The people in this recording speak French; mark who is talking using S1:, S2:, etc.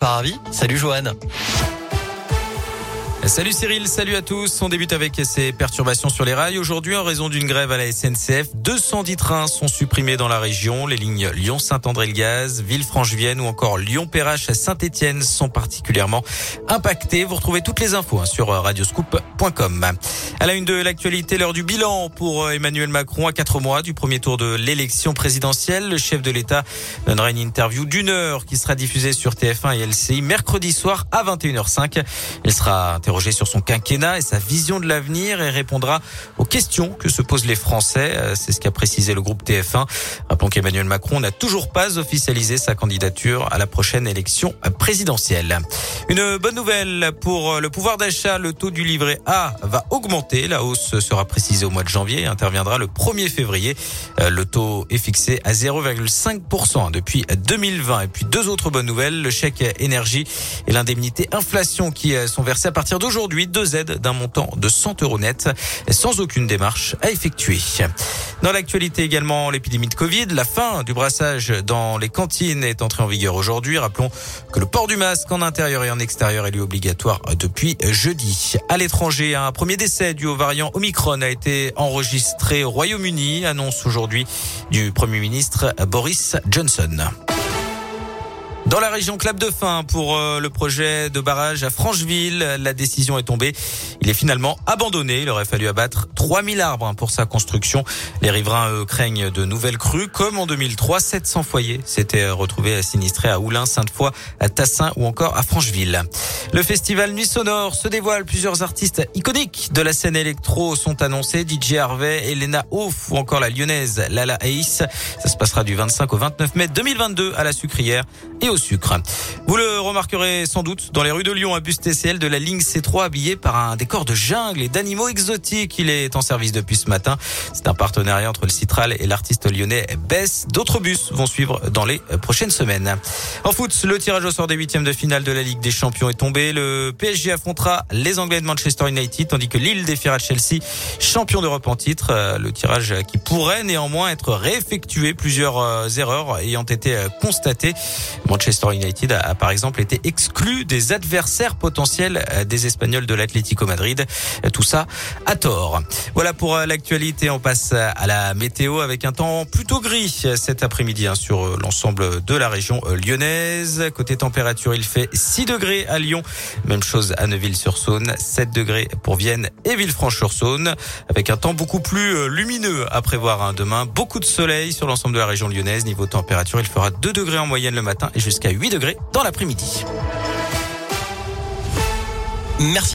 S1: Paravi. Salut Joanne.
S2: Salut Cyril, salut à tous. On débute avec ces perturbations sur les rails. Aujourd'hui, en raison d'une grève à la SNCF, 210 trains sont supprimés dans la région. Les lignes Lyon-Saint-André-le-Gaz, Villefranche-Vienne ou encore Lyon-Perrache à Saint-Etienne sont particulièrement impactés. Vous retrouvez toutes les infos hein, sur radioscoop.com. À la une de l'actualité, l'heure du bilan pour Emmanuel Macron à quatre mois du premier tour de l'élection présidentielle. Le chef de l'État donnera une interview d'une heure qui sera diffusée sur TF1 et LCI mercredi soir à 21h05. Il sera sur son quinquennat et sa vision de l'avenir et répondra aux questions que se posent les Français. Euh, c'est ce qu'a précisé le groupe TF1. Rappelons qu'Emmanuel Macron n'a toujours pas officialisé sa candidature à la prochaine élection présidentielle. Une bonne nouvelle pour le pouvoir d'achat. Le taux du livret A va augmenter. La hausse sera précisée au mois de janvier et interviendra le 1er février. Euh, le taux est fixé à 0,5% depuis 2020. Et puis deux autres bonnes nouvelles. Le chèque énergie et l'indemnité inflation qui euh, sont versés à partir d'aujourd'hui deux aides d'un montant de 100 euros net sans aucune démarche à effectuer. Dans l'actualité également, l'épidémie de Covid, la fin du brassage dans les cantines est entrée en vigueur aujourd'hui. Rappelons que le port du masque en intérieur et en extérieur est lui obligatoire depuis jeudi. À l'étranger, un premier décès dû au variant Omicron a été enregistré au Royaume-Uni, annonce aujourd'hui du Premier ministre Boris Johnson. Dans la région clap de fin pour euh, le projet de barrage à Francheville, la décision est tombée. Il est finalement abandonné. Il aurait fallu abattre 3000 arbres hein, pour sa construction. Les riverains craignent de nouvelles crues. Comme en 2003, 700 foyers s'étaient retrouvés sinistrés à Oulin, Sainte-Foy, à Tassin ou encore à Francheville. Le festival Nuit Sonore se dévoile. Plusieurs artistes iconiques de la scène électro sont annoncés. DJ Harvey, Elena Ouf ou encore la lyonnaise Lala Ace. Ça se passera du 25 au 29 mai 2022 à la Sucrière et au sucre. Vous le remarquerez sans doute dans les rues de Lyon, un bus TCL de la ligne C3 habillé par un décor de jungle et d'animaux exotiques. Il est en service depuis ce matin. C'est un partenariat entre le Citral et l'artiste lyonnais Bess. D'autres bus vont suivre dans les prochaines semaines. En foot, le tirage au sort des huitièmes de finale de la Ligue des Champions est tombé. Le PSG affrontera les Anglais de Manchester United, tandis que Lille défiera Chelsea, champion d'Europe en titre. Le tirage qui pourrait néanmoins être réeffectué. Plusieurs euh, erreurs ayant été euh, constatées. United a, par exemple été exclu des adversaires potentiels euh, des Espagnols de l'Atlético Madrid. Tout ça à tort. Voilà pour euh, l'actualité. On passe à la météo avec un temps plutôt gris cet après-midi hein, sur euh, l'ensemble de la région lyonnaise. Côté température, il fait 6 degrés à Lyon. Même chose à Neuville-sur-Saône, 7 degrés pour Vienne et Villefranche-sur-Saône. Avec un temps beaucoup plus lumineux à prévoir hein, demain. Beaucoup de soleil sur l'ensemble de la région lyonnaise. Niveau température, il fera 2 degrés en moyenne le matin et jusqu'à 8 degrés dans l'après-midi.
S1: Merci.